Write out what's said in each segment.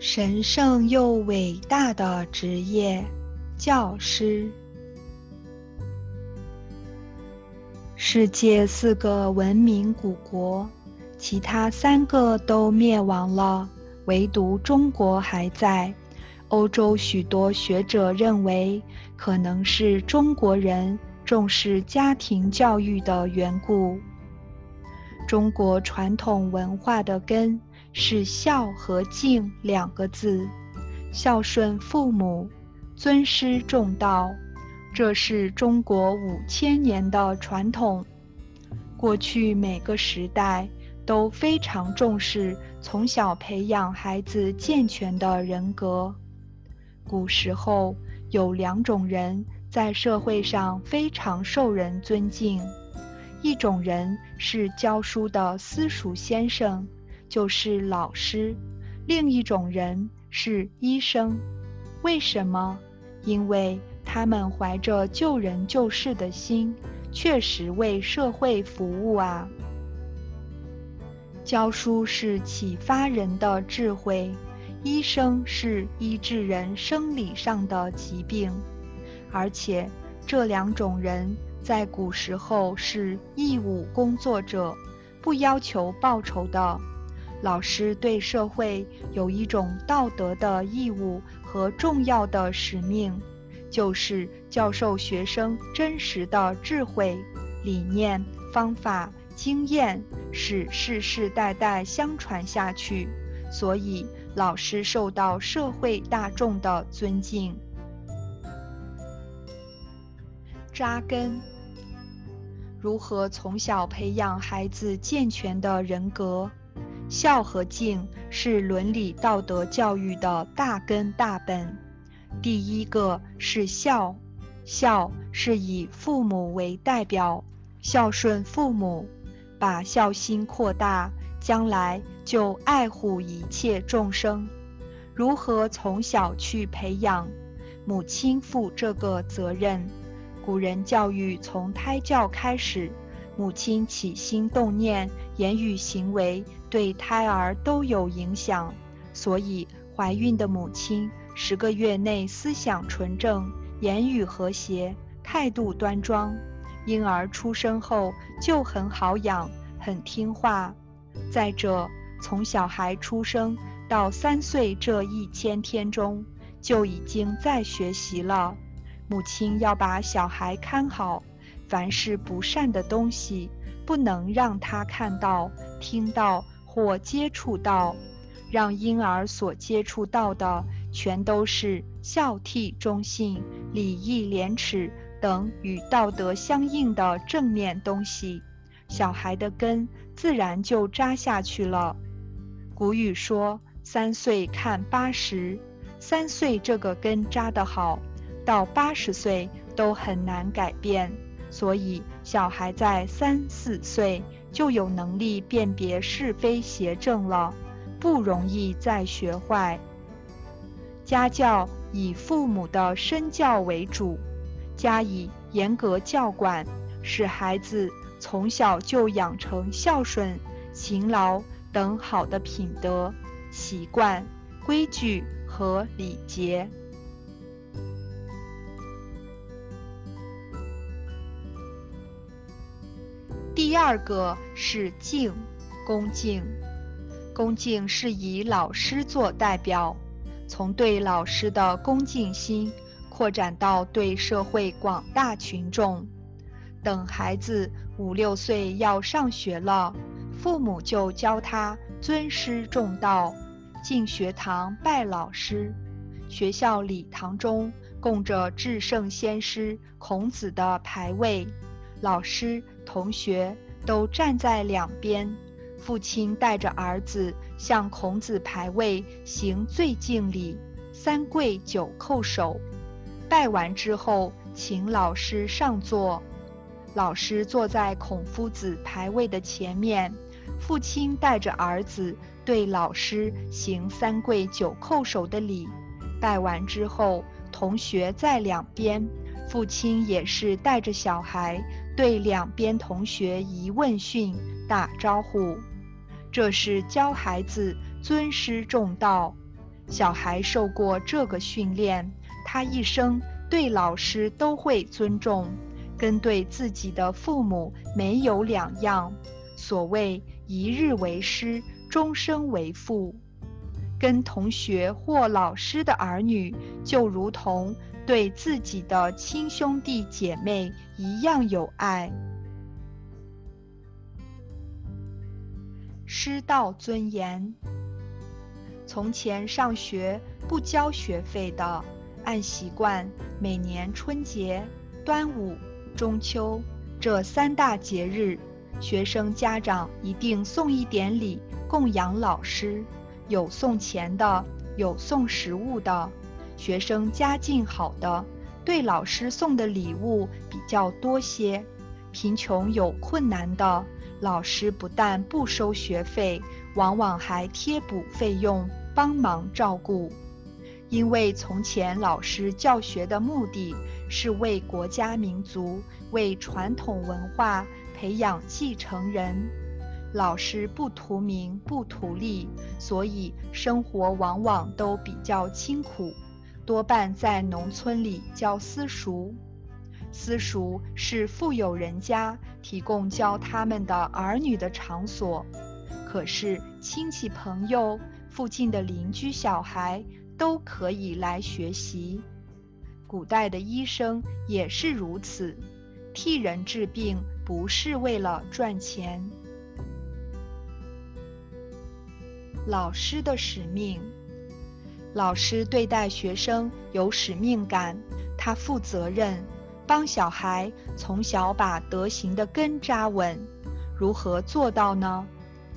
神圣又伟大的职业——教师。世界四个文明古国，其他三个都灭亡了，唯独中国还在。欧洲许多学者认为，可能是中国人重视家庭教育的缘故。中国传统文化的根。是孝和敬两个字，孝顺父母，尊师重道，这是中国五千年的传统。过去每个时代都非常重视从小培养孩子健全的人格。古时候有两种人在社会上非常受人尊敬，一种人是教书的私塾先生。就是老师，另一种人是医生。为什么？因为他们怀着救人救世的心，确实为社会服务啊。教书是启发人的智慧，医生是医治人生理上的疾病，而且这两种人在古时候是义务工作者，不要求报酬的。老师对社会有一种道德的义务和重要的使命，就是教授学生真实的智慧、理念、方法、经验，使世世代代相传下去。所以，老师受到社会大众的尊敬。扎根，如何从小培养孩子健全的人格？孝和敬是伦理道德教育的大根大本。第一个是孝，孝是以父母为代表，孝顺父母，把孝心扩大，将来就爱护一切众生。如何从小去培养？母亲负这个责任。古人教育从胎教开始。母亲起心动念、言语行为对胎儿都有影响，所以怀孕的母亲十个月内思想纯正、言语和谐、态度端庄，婴儿出生后就很好养、很听话。再者，从小孩出生到三岁这一千天中，就已经在学习了。母亲要把小孩看好。凡是不善的东西，不能让他看到、听到或接触到，让婴儿所接触到的全都是孝悌忠信、礼义廉耻等与道德相应的正面东西，小孩的根自然就扎下去了。古语说：“三岁看八十”，三岁这个根扎得好，到八十岁都很难改变。所以，小孩在三四岁就有能力辨别是非邪正了，不容易再学坏。家教以父母的身教为主，加以严格教管，使孩子从小就养成孝顺、勤劳等好的品德、习惯、规矩和礼节。第二个是敬，恭敬。恭敬是以老师做代表，从对老师的恭敬心扩展到对社会广大群众。等孩子五六岁要上学了，父母就教他尊师重道，进学堂拜老师。学校礼堂中供着至圣先师孔子的牌位，老师。同学都站在两边，父亲带着儿子向孔子牌位行最敬礼，三跪九叩首。拜完之后，请老师上座。老师坐在孔夫子牌位的前面，父亲带着儿子对老师行三跪九叩首的礼。拜完之后，同学在两边，父亲也是带着小孩。对两边同学一问讯，打招呼，这是教孩子尊师重道。小孩受过这个训练，他一生对老师都会尊重，跟对自己的父母没有两样。所谓一日为师，终生为父。跟同学或老师的儿女，就如同对自己的亲兄弟姐妹一样有爱。师道尊严。从前上学不交学费的，按习惯每年春节、端午、中秋这三大节日，学生家长一定送一点礼供养老师。有送钱的，有送食物的。学生家境好的，对老师送的礼物比较多些；贫穷有困难的，老师不但不收学费，往往还贴补费用，帮忙照顾。因为从前老师教学的目的是为国家民族、为传统文化培养继承人。老师不图名不图利，所以生活往往都比较清苦，多半在农村里教私塾。私塾是富有人家提供教他们的儿女的场所，可是亲戚朋友、附近的邻居小孩都可以来学习。古代的医生也是如此，替人治病不是为了赚钱。老师的使命，老师对待学生有使命感，他负责任，帮小孩从小把德行的根扎稳。如何做到呢？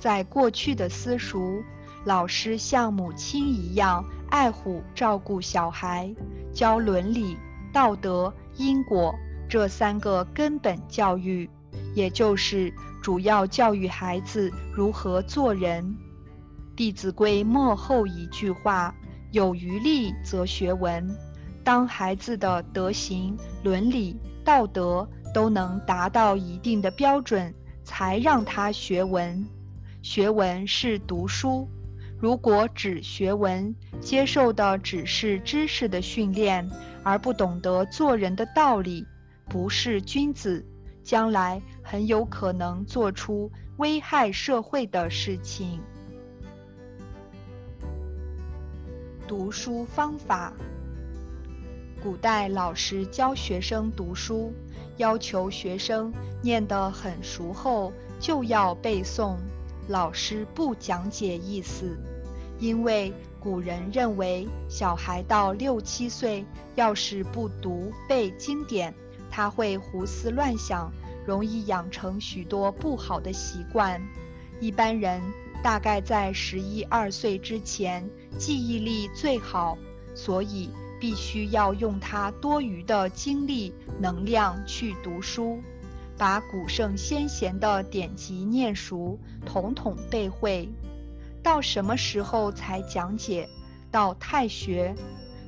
在过去的私塾，老师像母亲一样爱护照顾小孩，教伦理、道德、因果这三个根本教育，也就是主要教育孩子如何做人。《弟子规》末后一句话：“有余力则学文。”当孩子的德行、伦理、道德都能达到一定的标准，才让他学文。学文是读书，如果只学文，接受的只是知识的训练，而不懂得做人的道理，不是君子，将来很有可能做出危害社会的事情。读书方法：古代老师教学生读书，要求学生念得很熟后就要背诵。老师不讲解意思，因为古人认为小孩到六七岁，要是不读背经典，他会胡思乱想，容易养成许多不好的习惯。一般人。大概在十一二岁之前，记忆力最好，所以必须要用他多余的精力、能量去读书，把古圣先贤的典籍念熟，统统背会。到什么时候才讲解？到太学。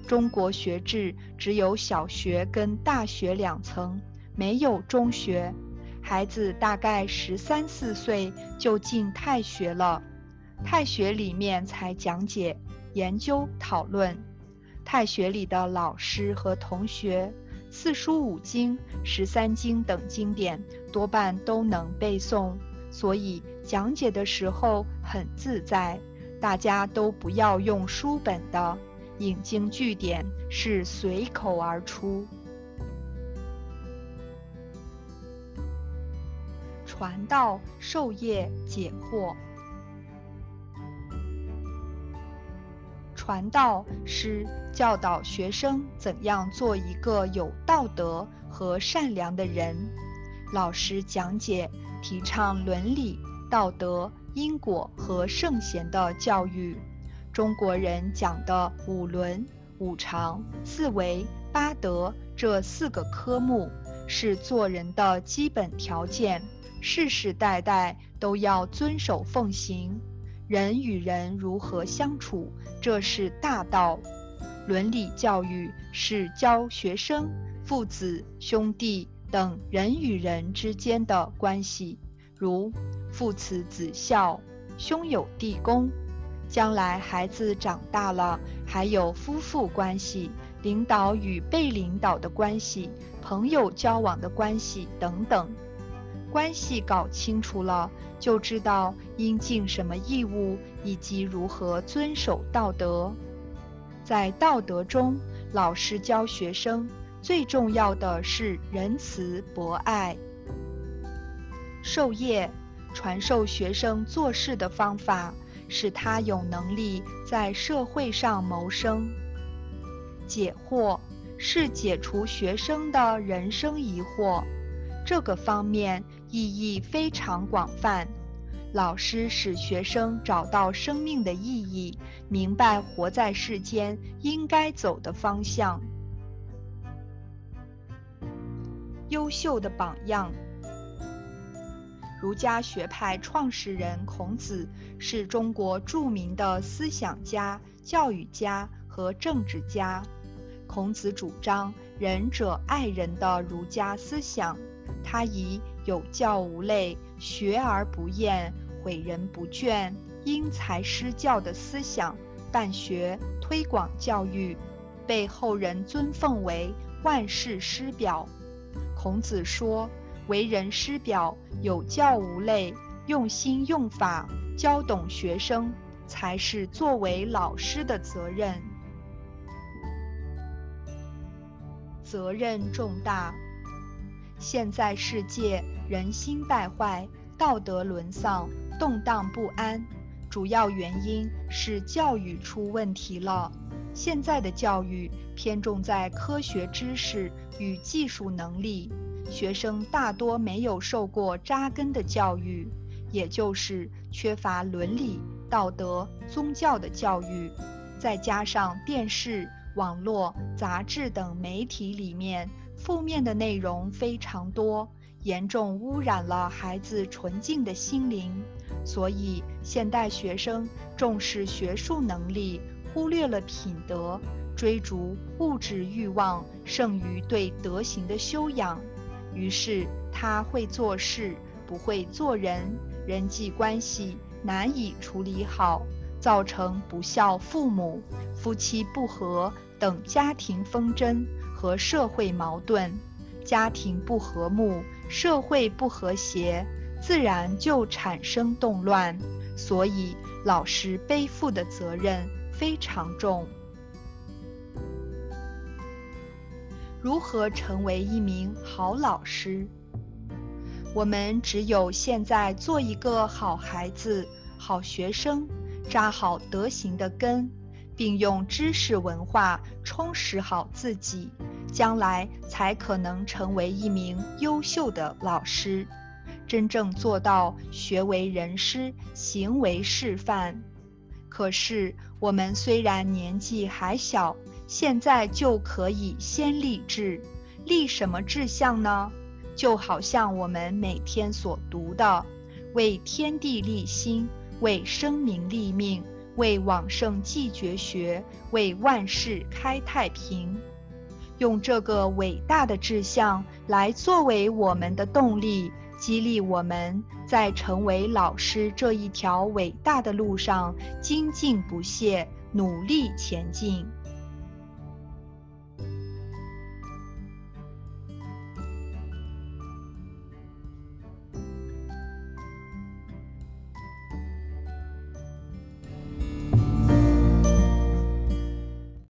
中国学制只有小学跟大学两层，没有中学。孩子大概十三四岁就进太学了，太学里面才讲解、研究、讨论。太学里的老师和同学，四书五经、十三经等经典多半都能背诵，所以讲解的时候很自在。大家都不要用书本的，引经据典是随口而出。传道授业解惑。传道是教导学生怎样做一个有道德和善良的人。老师讲解提倡伦理、道德、因果和圣贤的教育。中国人讲的五伦、五常、四维、八德这四个科目是做人的基本条件。世世代代都要遵守奉行，人与人如何相处，这是大道。伦理教育是教学生父子、兄弟等人与人之间的关系，如父慈子孝、兄友弟恭。将来孩子长大了，还有夫妇关系、领导与被领导的关系、朋友交往的关系等等。关系搞清楚了，就知道应尽什么义务，以及如何遵守道德。在道德中，老师教学生最重要的是仁慈博爱。授业，传授学生做事的方法，使他有能力在社会上谋生。解惑，是解除学生的人生疑惑。这个方面意义非常广泛。老师使学生找到生命的意义，明白活在世间应该走的方向。优秀的榜样。儒家学派创始人孔子是中国著名的思想家、教育家和政治家。孔子主张仁者爱人的儒家思想。他以有教无类、学而不厌、诲人不倦、因材施教的思想办学推广教育，被后人尊奉为万世师表。孔子说：“为人师表，有教无类，用心用法，教懂学生，才是作为老师的责任。责任重大。”现在世界人心败坏，道德沦丧，动荡不安，主要原因是教育出问题了。现在的教育偏重在科学知识与技术能力，学生大多没有受过扎根的教育，也就是缺乏伦理、道德、宗教的教育。再加上电视、网络、杂志等媒体里面。负面的内容非常多，严重污染了孩子纯净的心灵。所以，现代学生重视学术能力，忽略了品德，追逐物质欲望胜于对德行的修养。于是，他会做事，不会做人，人际关系难以处理好，造成不孝父母、夫妻不和等家庭纷争。和社会矛盾，家庭不和睦，社会不和谐，自然就产生动乱。所以，老师背负的责任非常重。如何成为一名好老师？我们只有现在做一个好孩子、好学生，扎好德行的根，并用知识文化充实好自己。将来才可能成为一名优秀的老师，真正做到学为人师，行为示范。可是我们虽然年纪还小，现在就可以先立志，立什么志向呢？就好像我们每天所读的：“为天地立心，为生民立命，为往圣继绝学，为万世开太平。”用这个伟大的志向来作为我们的动力，激励我们在成为老师这一条伟大的路上精进不懈，努力前进。